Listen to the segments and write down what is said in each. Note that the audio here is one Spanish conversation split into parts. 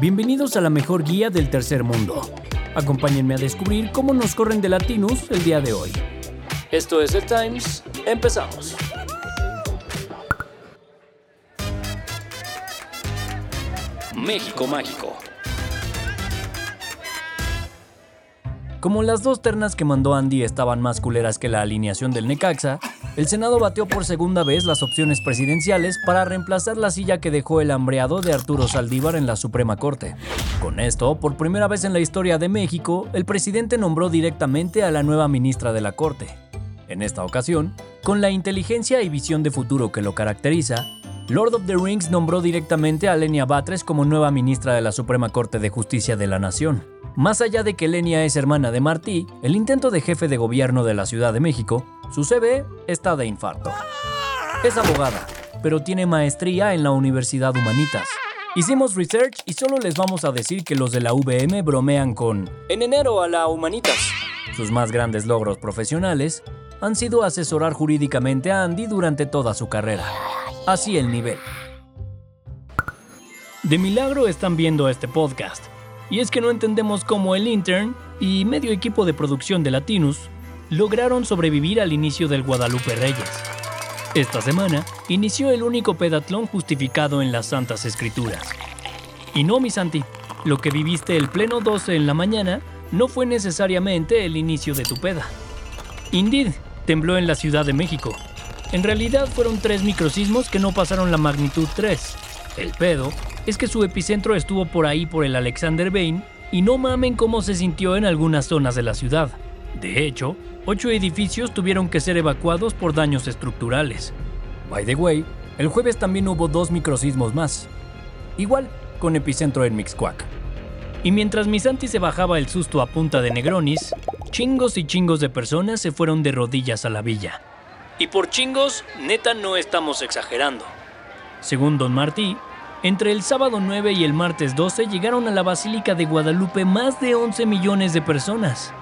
Bienvenidos a la mejor guía del tercer mundo. Acompáñenme a descubrir cómo nos corren de Latinus el día de hoy. Esto es The Times, empezamos. México Mágico. Como las dos ternas que mandó Andy estaban más culeras que la alineación del Necaxa, el Senado bateó por segunda vez las opciones presidenciales para reemplazar la silla que dejó el hambreado de Arturo Saldívar en la Suprema Corte. Con esto, por primera vez en la historia de México, el presidente nombró directamente a la nueva ministra de la Corte. En esta ocasión, con la inteligencia y visión de futuro que lo caracteriza, Lord of the Rings nombró directamente a Lenia Batres como nueva ministra de la Suprema Corte de Justicia de la Nación. Más allá de que Lenia es hermana de Martí, el intento de jefe de gobierno de la Ciudad de México, su CV está de infarto. Es abogada, pero tiene maestría en la Universidad Humanitas. Hicimos research y solo les vamos a decir que los de la VM bromean con En enero a la Humanitas. Sus más grandes logros profesionales han sido asesorar jurídicamente a Andy durante toda su carrera. Así el nivel. De milagro están viendo este podcast y es que no entendemos cómo el intern y medio equipo de producción de Latinus lograron sobrevivir al inicio del Guadalupe Reyes. Esta semana inició el único pedatlón justificado en las Santas Escrituras. Y no, mi Santi, lo que viviste el pleno 12 en la mañana no fue necesariamente el inicio de tu peda. Indeed, tembló en la Ciudad de México. En realidad fueron tres microsismos que no pasaron la magnitud 3. El pedo es que su epicentro estuvo por ahí por el Alexander Bain y no mamen cómo se sintió en algunas zonas de la ciudad. De hecho, ocho edificios tuvieron que ser evacuados por daños estructurales. By the way, el jueves también hubo dos microsismos más. Igual, con epicentro en Mixcoac. Y mientras Misanti se bajaba el susto a punta de Negronis, chingos y chingos de personas se fueron de rodillas a la villa. Y por chingos, neta no estamos exagerando. Según Don Martí, entre el sábado 9 y el martes 12 llegaron a la Basílica de Guadalupe más de 11 millones de personas.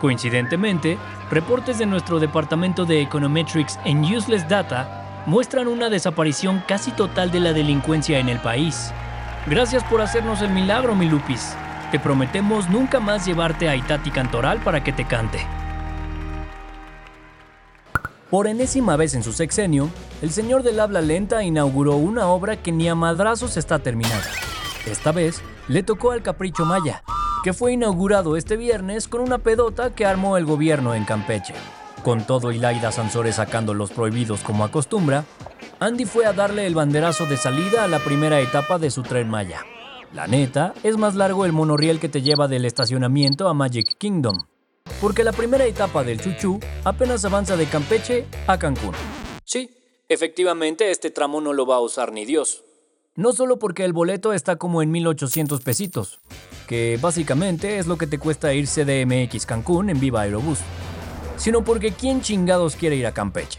Coincidentemente, reportes de nuestro departamento de Econometrics en Useless Data muestran una desaparición casi total de la delincuencia en el país. Gracias por hacernos el milagro, mi Lupis. Te prometemos nunca más llevarte a Itati Cantoral para que te cante. Por enésima vez en su sexenio, el señor del habla lenta inauguró una obra que ni a madrazos está terminada. Esta vez le tocó al Capricho Maya, que fue inaugurado este viernes con una pedota que armó el gobierno en Campeche. Con todo y Laida Sansores sacando los prohibidos como acostumbra, Andy fue a darle el banderazo de salida a la primera etapa de su tren Maya. La neta, es más largo el monorriel que te lleva del estacionamiento a Magic Kingdom, porque la primera etapa del Chuchú apenas avanza de Campeche a Cancún. Sí, efectivamente este tramo no lo va a usar ni Dios. No solo porque el boleto está como en 1800 pesitos, que básicamente es lo que te cuesta ir CDMX Cancún en Viva Aerobús, sino porque quién chingados quiere ir a Campeche.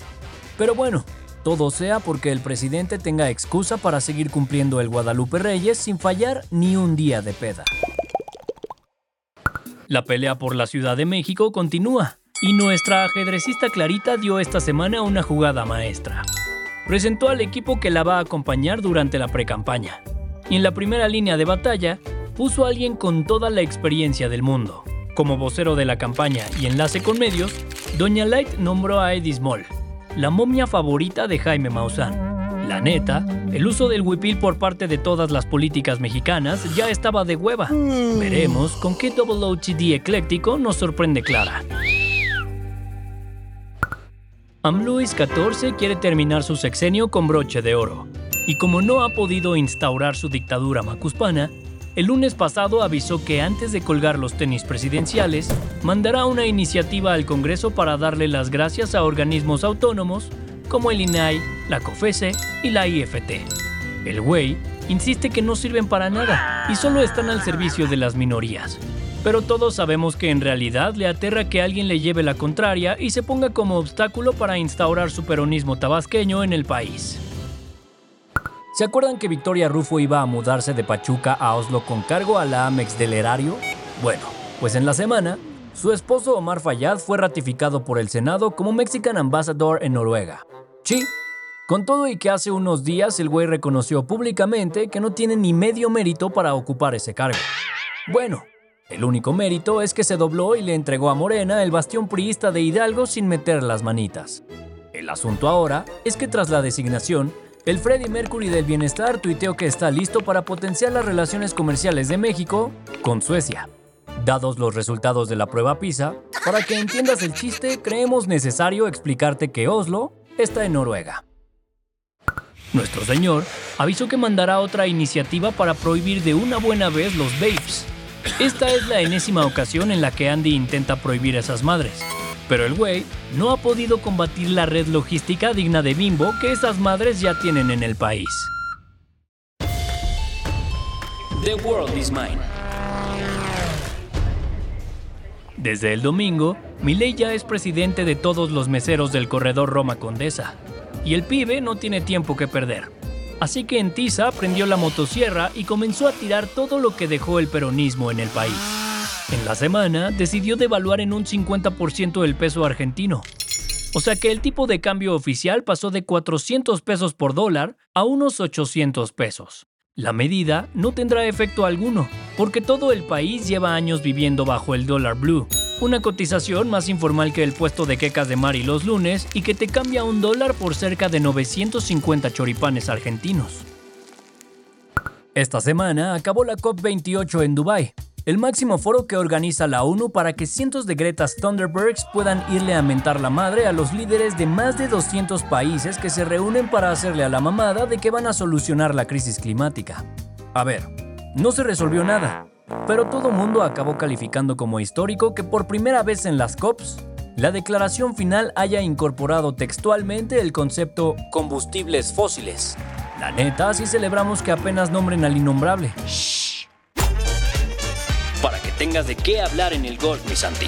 Pero bueno, todo sea porque el presidente tenga excusa para seguir cumpliendo el Guadalupe Reyes sin fallar ni un día de peda. La pelea por la Ciudad de México continúa, y nuestra ajedrecista Clarita dio esta semana una jugada maestra. Presentó al equipo que la va a acompañar durante la precampaña, y en la primera línea de batalla puso a alguien con toda la experiencia del mundo. Como vocero de la campaña y enlace con medios, Doña Light nombró a Eddie Small, la momia favorita de Jaime Maussan. La neta, el uso del huipil por parte de todas las políticas mexicanas ya estaba de hueva. Veremos con qué Double OTD ecléctico nos sorprende Clara. AMLUIS 14 quiere terminar su sexenio con broche de oro. Y como no ha podido instaurar su dictadura macuspana, el lunes pasado avisó que antes de colgar los tenis presidenciales, mandará una iniciativa al Congreso para darle las gracias a organismos autónomos como el INAI, la COFESE y la IFT. El güey insiste que no sirven para nada y solo están al servicio de las minorías. Pero todos sabemos que en realidad le aterra que alguien le lleve la contraria y se ponga como obstáculo para instaurar su peronismo tabasqueño en el país. ¿Se acuerdan que Victoria Rufo iba a mudarse de Pachuca a Oslo con cargo a la Amex del erario? Bueno, pues en la semana, su esposo Omar Fayad fue ratificado por el Senado como Mexican Ambassador en Noruega. Sí, Con todo y que hace unos días el güey reconoció públicamente que no tiene ni medio mérito para ocupar ese cargo. Bueno, el único mérito es que se dobló y le entregó a Morena el bastión priista de Hidalgo sin meter las manitas. El asunto ahora es que tras la designación, el Freddie Mercury del Bienestar tuiteó que está listo para potenciar las relaciones comerciales de México con Suecia. Dados los resultados de la prueba PISA, para que entiendas el chiste, creemos necesario explicarte que Oslo está en Noruega. Nuestro señor avisó que mandará otra iniciativa para prohibir de una buena vez los vapes. Esta es la enésima ocasión en la que Andy intenta prohibir esas madres. Pero el güey no ha podido combatir la red logística digna de Bimbo que esas madres ya tienen en el país. The World is Mine. Desde el domingo, Milei ya es presidente de todos los meseros del corredor Roma Condesa, y el pibe no tiene tiempo que perder. Así que en Tiza prendió la motosierra y comenzó a tirar todo lo que dejó el peronismo en el país. En la semana decidió devaluar en un 50% el peso argentino. O sea que el tipo de cambio oficial pasó de 400 pesos por dólar a unos 800 pesos. La medida no tendrá efecto alguno, porque todo el país lleva años viviendo bajo el dólar blue, una cotización más informal que el puesto de quecas de Mari los lunes y que te cambia un dólar por cerca de 950 choripanes argentinos. Esta semana acabó la COP28 en Dubái, el máximo foro que organiza la ONU para que cientos de Gretas Thunderbergs puedan irle a mentar la madre a los líderes de más de 200 países que se reúnen para hacerle a la mamada de que van a solucionar la crisis climática. A ver, no se resolvió nada, pero todo mundo acabó calificando como histórico que por primera vez en las COPs, la declaración final haya incorporado textualmente el concepto combustibles fósiles. La neta, sí celebramos que apenas nombren al innombrable. Shh. Para que tengas de qué hablar en el golf, mi Santi.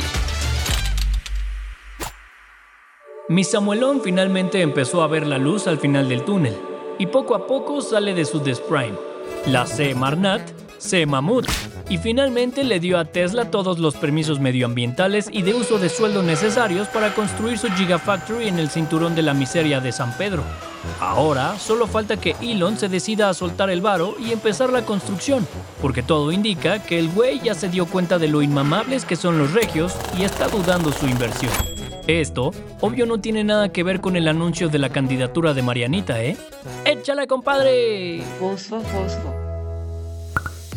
Mi Samuelón finalmente empezó a ver la luz al final del túnel y poco a poco sale de su Desprime. La C. Marnat, C. Mamut, y finalmente le dio a Tesla todos los permisos medioambientales y de uso de sueldo necesarios para construir su Gigafactory en el cinturón de la miseria de San Pedro. Ahora solo falta que Elon se decida a soltar el varo y empezar la construcción, porque todo indica que el güey ya se dio cuenta de lo inmamables que son los regios y está dudando su inversión. Esto, obvio, no tiene nada que ver con el anuncio de la candidatura de Marianita, ¿eh? ¡Échale, compadre! Fosfo.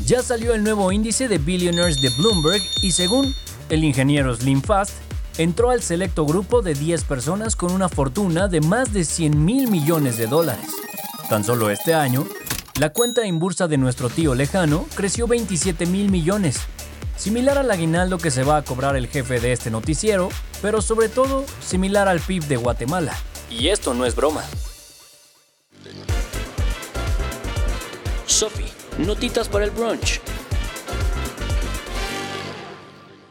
Ya salió el nuevo índice de Billionaires de Bloomberg y según el ingeniero Slim Fast, entró al selecto grupo de 10 personas con una fortuna de más de 100 mil millones de dólares. Tan solo este año, la cuenta en bursa de nuestro tío lejano creció 27 mil millones, similar al aguinaldo que se va a cobrar el jefe de este noticiero, pero sobre todo similar al PIB de Guatemala. Y esto no es broma. Sophie Notitas para el brunch.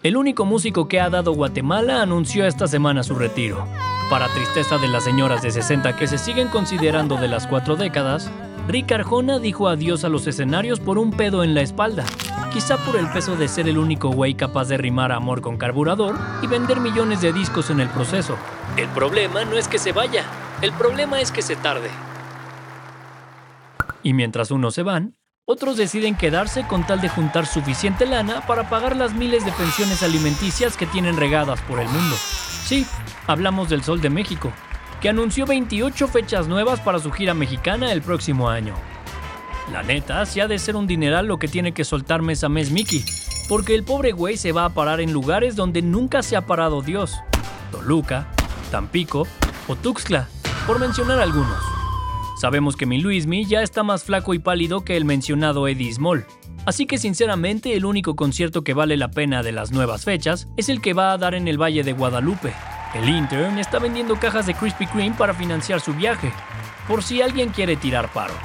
El único músico que ha dado Guatemala anunció esta semana su retiro. Para tristeza de las señoras de 60 que se siguen considerando de las cuatro décadas, Rick Arjona dijo adiós a los escenarios por un pedo en la espalda, quizá por el peso de ser el único güey capaz de rimar amor con carburador y vender millones de discos en el proceso. El problema no es que se vaya, el problema es que se tarde. Y mientras unos se van, otros deciden quedarse con tal de juntar suficiente lana para pagar las miles de pensiones alimenticias que tienen regadas por el mundo. Sí, hablamos del Sol de México, que anunció 28 fechas nuevas para su gira mexicana el próximo año. La neta, sí ha de ser un dineral lo que tiene que soltar mes a mes Mickey, porque el pobre güey se va a parar en lugares donde nunca se ha parado Dios. Toluca, Tampico o Tuxtla, por mencionar algunos. Sabemos que mi Luismi ya está más flaco y pálido que el mencionado Eddie Small. Así que sinceramente el único concierto que vale la pena de las nuevas fechas es el que va a dar en el Valle de Guadalupe. El intern está vendiendo cajas de Krispy Kreme para financiar su viaje, por si alguien quiere tirar paro.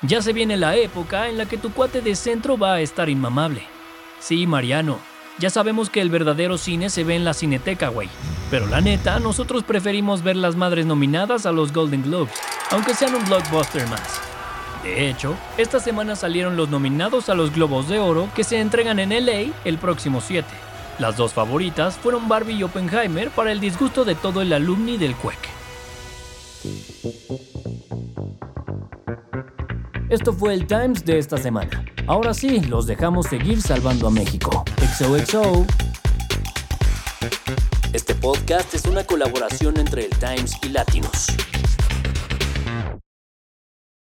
Ya se viene la época en la que tu cuate de centro va a estar inmamable. Sí, Mariano, ya sabemos que el verdadero cine se ve en la cineteca, güey. Pero la neta, nosotros preferimos ver las madres nominadas a los Golden Globes, aunque sean un blockbuster más. De hecho, esta semana salieron los nominados a los Globos de Oro que se entregan en LA el próximo 7. Las dos favoritas fueron Barbie y Oppenheimer para el disgusto de todo el alumni del CUEC. Esto fue el Times de esta semana. Ahora sí, los dejamos seguir salvando a México. XOXO. Este podcast es una colaboración entre el Times y Latinos.